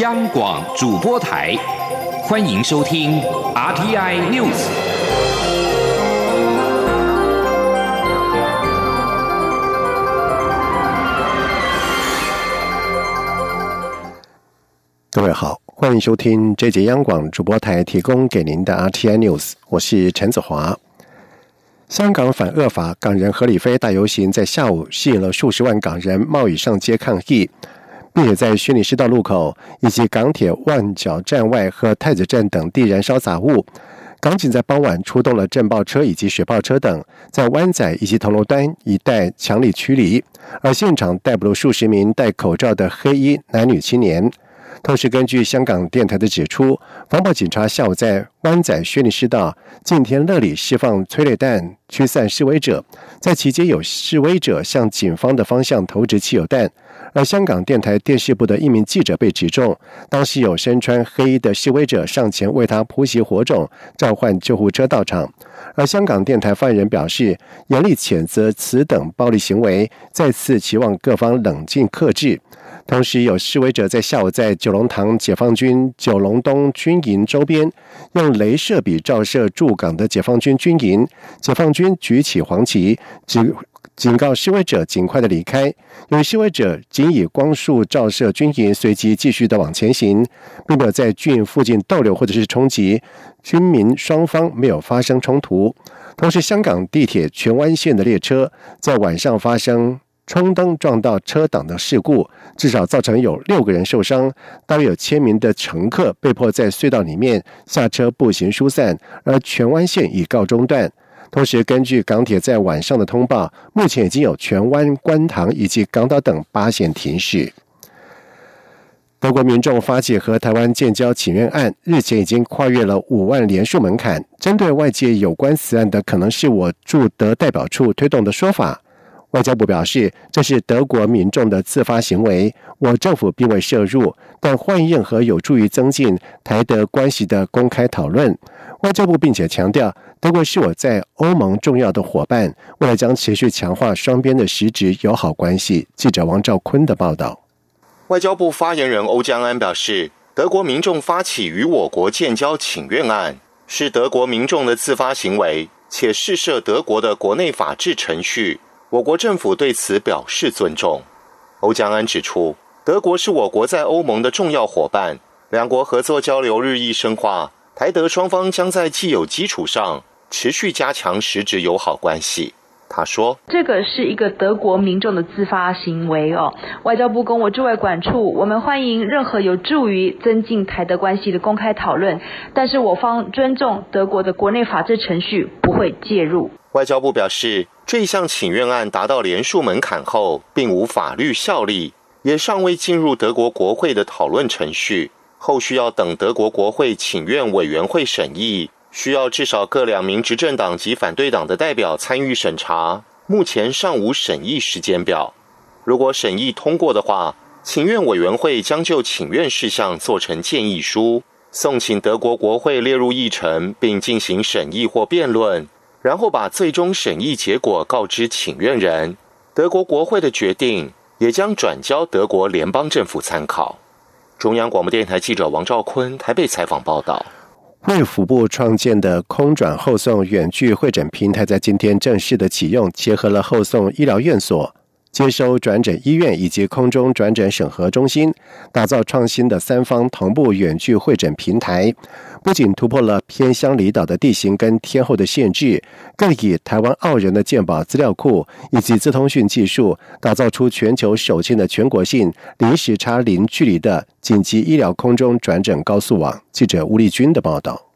央广主播台，欢迎收听 RTI News。各位好，欢迎收听这节央广主播台提供给您的 RTI News，我是陈子华。香港反恶法港人何李飞大游行在下午吸引了数十万港人冒雨上街抗议。并且在轩尼诗道路口以及港铁万角站外和太子站等地燃烧杂物。港警在傍晚出动了震爆车以及雪炮车等，在湾仔以及铜锣湾一带强力驱离，而现场逮捕了数十名戴口罩的黑衣男女青年。同时，根据香港电台的指出，防暴警察下午在湾仔轩尼诗道、敬天乐里释放催泪弹驱散示威者，在期间有示威者向警方的方向投掷汽油弹。而香港电台电视部的一名记者被指中，当时有身穿黑衣的示威者上前为他扑熄火种，召唤救护车到场。而香港电台发言人表示，严厉谴责此等暴力行为，再次期望各方冷静克制。同时，有示威者在下午在九龙塘解放军九龙东军营周边用镭射笔照射驻港的解放军军营，解放军举起黄旗，警警告示威者尽快的离开。有示威者仅以光束照射军营，随即继续的往前行，并没有在军营附近逗留或者是冲击。军民双方没有发生冲突。同时，香港地铁荃湾线的列车在晚上发生。冲灯撞到车挡的事故，至少造成有六个人受伤，大约有千名的乘客被迫在隧道里面下车步行疏散，而荃湾线已告中断。同时，根据港铁在晚上的通报，目前已经有荃湾、观塘以及港岛等八线停驶。德国民众发起和台湾建交请愿案，日前已经跨越了五万连署门槛。针对外界有关此案的可能是我驻德代表处推动的说法。外交部表示，这是德国民众的自发行为，我政府并未涉入，但欢迎任何有助于增进台德关系的公开讨论。外交部并且强调，德国是我在欧盟重要的伙伴，未来将持续强化双边的实质友好关系。记者王兆坤的报道。外交部发言人欧江安表示，德国民众发起与我国建交请愿案，是德国民众的自发行为，且试涉德国的国内法治程序。我国政府对此表示尊重。欧江安指出，德国是我国在欧盟的重要伙伴，两国合作交流日益深化，台德双方将在既有基础上持续加强实质友好关系。他说：“这个是一个德国民众的自发行为哦。外交部跟我驻外管处，我们欢迎任何有助于增进台德关系的公开讨论，但是我方尊重德国的国内法制程序，不会介入。”外交部表示，这项请愿案达到连数门槛后，并无法律效力，也尚未进入德国国会的讨论程序，后续要等德国国会请愿委员会审议。需要至少各两名执政党及反对党的代表参与审查，目前尚无审议时间表。如果审议通过的话，请愿委员会将就请愿事项做成建议书，送请德国国会列入议程，并进行审议或辩论，然后把最终审议结果告知请愿人。德国国会的决定也将转交德国联邦政府参考。中央广播电台记者王兆坤台北采访报道。卫福部创建的空转后送远距会诊平台在今天正式的启用，结合了后送医疗院所、接收转诊医院以及空中转诊审核中心，打造创新的三方同步远距会诊平台。不仅突破了偏乡离岛的地形跟天候的限制，更以台湾澳人的健保资料库以及自通讯技术，打造出全球首建的全国性零时差、零距离的紧急医疗空中转诊高速网。记者吴丽君的报道。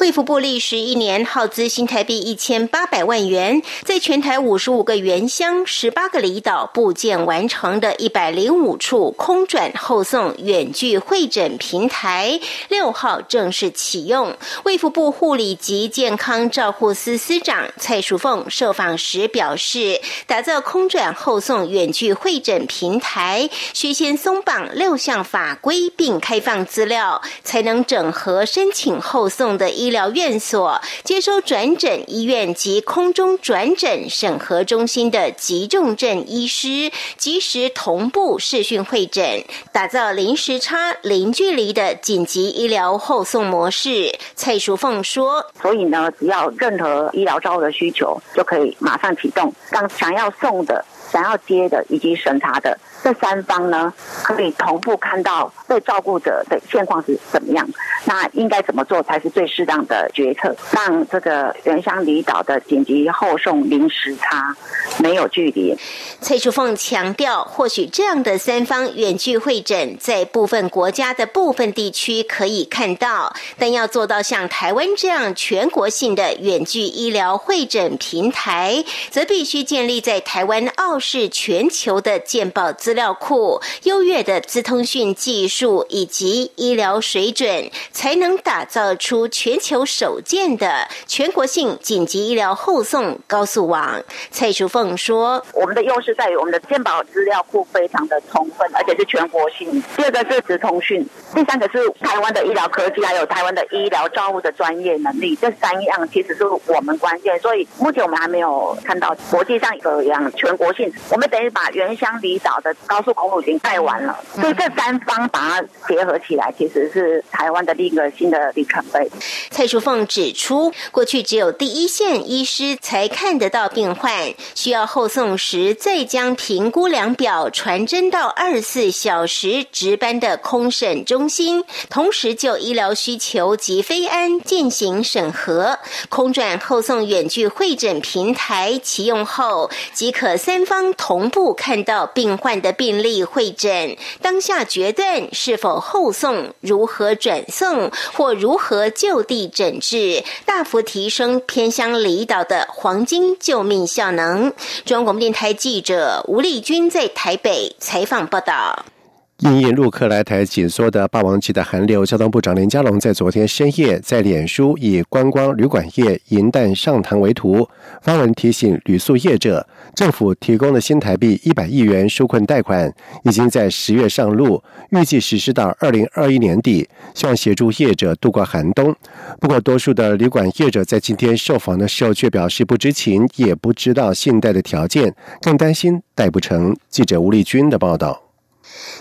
卫福部历时一年，耗资新台币一千八百万元，在全台五十五个原乡、十八个离岛部件完成的一百零五处空转后送远距会诊平台，六号正式启用。卫福部护理及健康照护司司长蔡淑凤受访时表示，打造空转后送远距会诊平台，需先松绑六项法规并开放资料，才能整合申请后送的。的医疗院所，接收转诊医院及空中转诊审核中心的急重症医师，及时同步视讯会诊，打造零时差、零距离的紧急医疗后送模式。蔡淑凤说：“所以呢，只要任何医疗照的需求，就可以马上启动，让想要送的。”想要接的以及审查的这三方呢，可以同步看到被照顾者的现况是怎么样，那应该怎么做才是最适当的决策？让这个原乡离岛的紧急后送零时差，没有距离。蔡淑凤强调，或许这样的三方远距会诊，在部分国家的部分地区可以看到，但要做到像台湾这样全国性的远距医疗会诊平台，则必须建立在台湾澳。是全球的健保资料库、优越的资通讯技术以及医疗水准，才能打造出全球首建的全国性紧急医疗后送高速网。蔡淑凤说：“我们的优势在于我们的健保资料库非常的充分，而且是全国性。第二个是资通讯，第三个是台湾的医疗科技，还有台湾的医疗照护的专业能力。这三样其实是我们关键。所以目前我们还没有看到国际上有一样全国性。”我们等于把原乡离岛的高速公路已经盖完了，所以这三方把它结合起来，其实是台湾的另一个新的里程碑。蔡淑凤指出，过去只有第一线医师才看得到病患，需要后送时再将评估量表传真到二十四小时值班的空审中心，同时就医疗需求及非安进行审核。空转后送远距会诊平台启用后，即可三方。当同步看到病患的病例会诊，当下决断是否后送、如何转送或如何就地诊治，大幅提升偏乡离岛的黄金救命效能。中央广播电台记者吴丽君在台北采访报道。因应陆客来台紧缩的霸王级的寒流，交通部长林佳龙在昨天深夜在脸书以观光旅馆业银弹上膛为图，发文提醒旅宿业者，政府提供的新台币一百亿元纾困贷款已经在十月上路，预计实施到二零二一年底，希望协助业者度过寒冬。不过，多数的旅馆业者在今天受访的时候却表示不知情，也不知道信贷的条件，更担心贷不成。记者吴丽君的报道。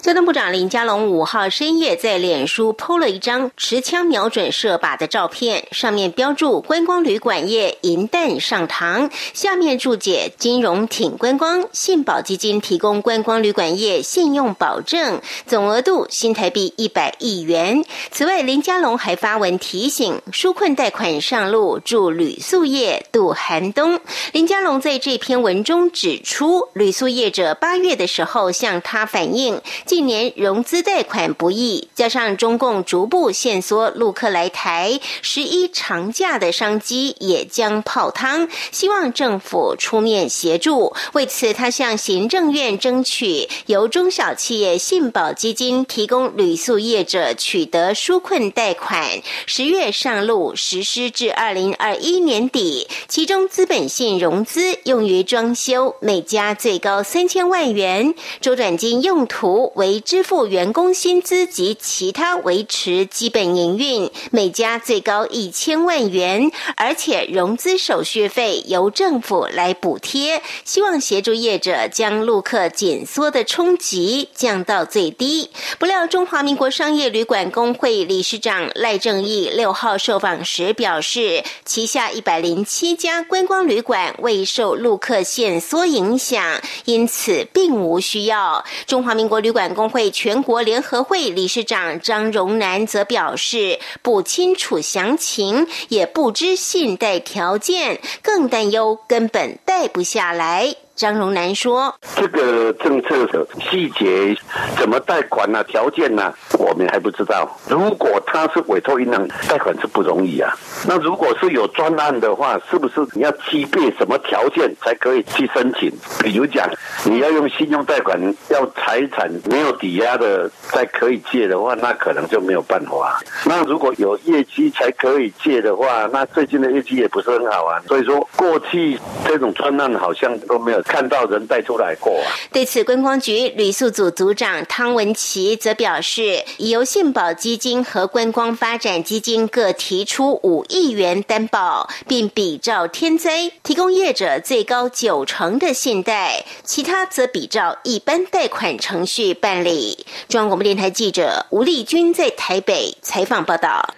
交通部长林佳龙五号深夜在脸书 PO 了一张持枪瞄准射靶的照片，上面标注“观光旅馆业银弹上膛”，下面注解“金融挺观光，信保基金提供观光旅馆业信用保证，总额度新台币一百亿元”。此外，林佳龙还发文提醒，纾困贷款上路，助旅宿业渡寒冬。林佳龙在这篇文中指出，旅宿业者八月的时候向他反映。近年融资贷款不易，加上中共逐步限缩陆客来台，十一长假的商机也将泡汤。希望政府出面协助。为此，他向行政院争取由中小企业信保基金提供旅宿业者取得纾困贷款，十月上路实施至二零二一年底。其中资本性融资用于装修，每家最高三千万元，周转金用途。图为支付员工薪资及其他维持基本营运，每家最高一千万元，而且融资手续费由政府来补贴，希望协助业者将陆客紧缩的冲击降到最低。不料，中华民国商业旅馆工会理事长赖正义六号受访时表示，旗下一百零七家观光旅馆未受陆客限缩影响，因此并无需要。中华民国。国旅馆工会全国联合会理事长张荣南则表示，不清楚详情，也不知信贷条件，更担忧根本贷不下来。张荣南说：“这个政策的细节怎么贷款呢？条件呢？我们还不知道。如果他是委托银行贷款是不容易啊。那如果是有专案的话，是不是你要具备什么条件才可以去申请？比如讲，你要用信用贷款，要财产没有抵押的才可以借的话，那可能就没有办法。那如果有业绩才可以借的话，那最近的业绩也不是很好啊。所以说，过去这种专案好像都没有。”看到人带出来过啊！对此，观光局旅宿组组长汤文琪则表示，由信保基金和观光发展基金各提出五亿元担保，并比照天灾提供业者最高九成的信贷，其他则比照一般贷款程序办理。中央广播电台记者吴丽君在台北采访报道。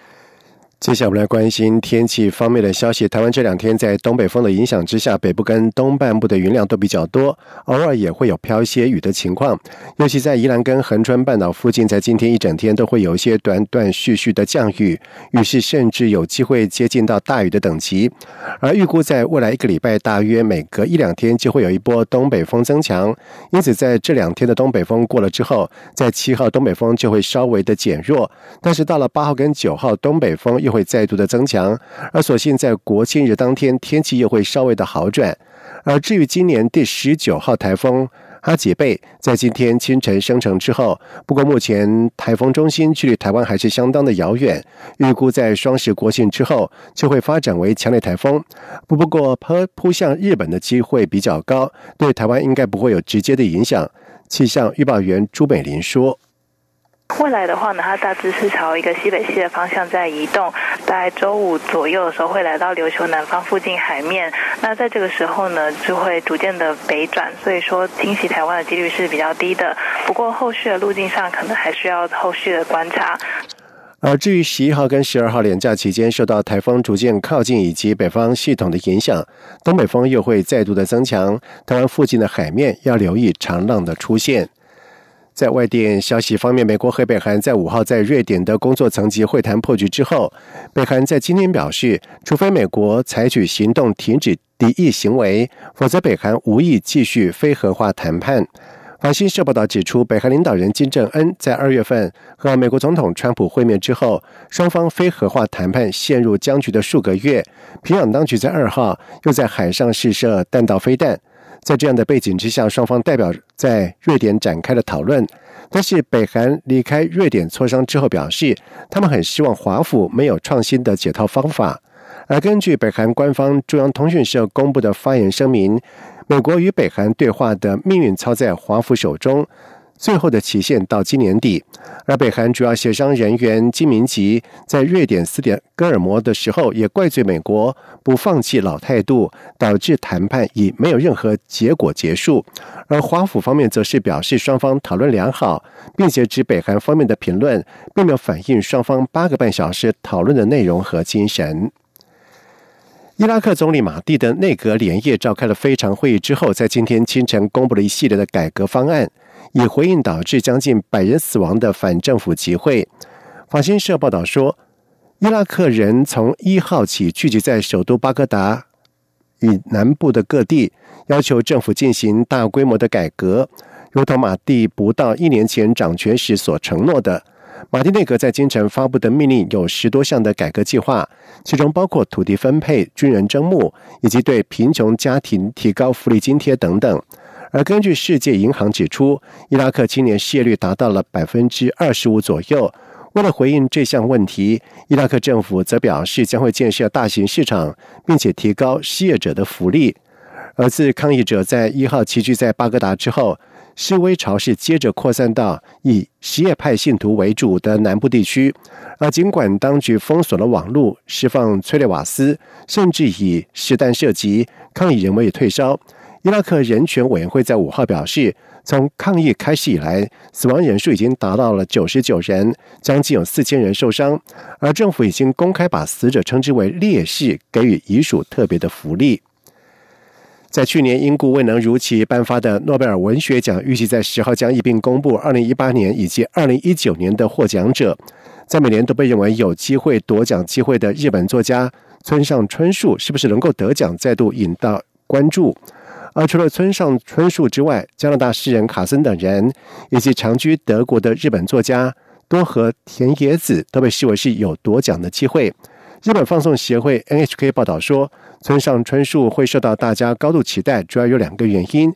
接下来我们来关心天气方面的消息。台湾这两天在东北风的影响之下，北部跟东半部的云量都比较多，偶尔也会有飘一些雨的情况。尤其在宜兰跟恒春半岛附近，在今天一整天都会有一些断断续续的降雨，雨势甚至有机会接近到大雨的等级。而预估在未来一个礼拜，大约每隔一两天就会有一波东北风增强。因此，在这两天的东北风过了之后，在七号东北风就会稍微的减弱，但是到了八号跟九号，东北风又会再度的增强，而所幸在国庆日当天天气又会稍微的好转。而至于今年第十九号台风阿吉贝，在今天清晨生成之后，不过目前台风中心距离台湾还是相当的遥远，预估在双十国庆之后就会发展为强烈台风。不不过扑扑向日本的机会比较高，对台湾应该不会有直接的影响。气象预报员朱美玲说。未来的话呢，它大致是朝一个西北西的方向在移动，大概周五左右的时候会来到琉球南方附近海面。那在这个时候呢，就会逐渐的北转，所以说侵袭台湾的几率是比较低的。不过后续的路径上可能还需要后续的观察。而至于十一号跟十二号连假期间，受到台风逐渐靠近以及北方系统的影响，东北风又会再度的增强，台湾附近的海面要留意长浪的出现。在外电消息方面，美国和北韩在五号在瑞典的工作层级会谈破局之后，北韩在今天表示，除非美国采取行动停止敌意行为，否则北韩无意继续非核化谈判。法新社报道指出，北韩领导人金正恩在二月份和美国总统川普会面之后，双方非核化谈判陷入僵局的数个月。平壤当局在二号又在海上试射弹道飞弹。在这样的背景之下，双方代表在瑞典展开了讨论。但是，北韩离开瑞典磋商之后表示，他们很希望华府没有创新的解套方法。而根据北韩官方中央通讯社公布的发言声明，美国与北韩对话的命运操在华府手中。最后的期限到今年底，而北韩主要协商人员金明吉在瑞典斯德哥尔摩的时候，也怪罪美国不放弃老态度，导致谈判以没有任何结果结束。而华府方面则是表示双方讨论良好，并且指北韩方面的评论并没有反映双方八个半小时讨论的内容和精神。伊拉克总理马蒂的内阁连夜召开了非常会议之后，在今天清晨公布了一系列的改革方案。以回应导致将近百人死亡的反政府集会，法新社报道说，伊拉克人从一号起聚集在首都巴格达与南部的各地，要求政府进行大规模的改革，如同马蒂不到一年前掌权时所承诺的。马蒂内阁在京城发布的命令有十多项的改革计划，其中包括土地分配、军人征募以及对贫穷家庭提高福利津贴等等。而根据世界银行指出，伊拉克今年失业率达到了百分之二十五左右。为了回应这项问题，伊拉克政府则表示将会建设大型市场，并且提高失业者的福利。而自抗议者在一号齐聚在巴格达之后，示威潮是接着扩散到以什叶派信徒为主的南部地区。而尽管当局封锁了网络、释放催泪瓦斯，甚至以实弹射击，抗议人为退烧。伊拉克人权委员会在五号表示，从抗议开始以来，死亡人数已经达到了九十九人，将近有四千人受伤。而政府已经公开把死者称之为烈士，给予遗属特别的福利。在去年因故未能如期颁发的诺贝尔文学奖，预计在十号将一并公布二零一八年以及二零一九年的获奖者。在每年都被认为有机会夺奖机会的日本作家村上春树，是不是能够得奖，再度引到关注？而除了村上春树之外，加拿大诗人卡森等人，以及长居德国的日本作家多和田野子，都被视为是有夺奖的机会。日本放送协会 NHK 报道说，村上春树会受到大家高度期待，主要有两个原因。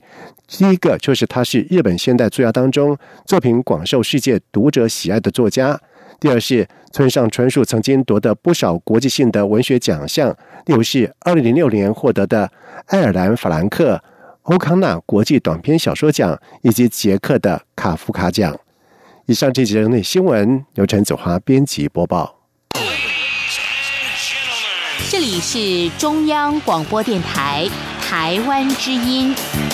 第一个就是他是日本现代作家当中作品广受世界读者喜爱的作家；第二是村上春树曾经夺得不少国际性的文学奖项，例如是二零零六年获得的爱尔兰法兰克。欧康纳国际短篇小说奖以及捷克的卡夫卡奖。以上这节内新闻由陈子华编辑播报。这里是中央广播电台台湾之音。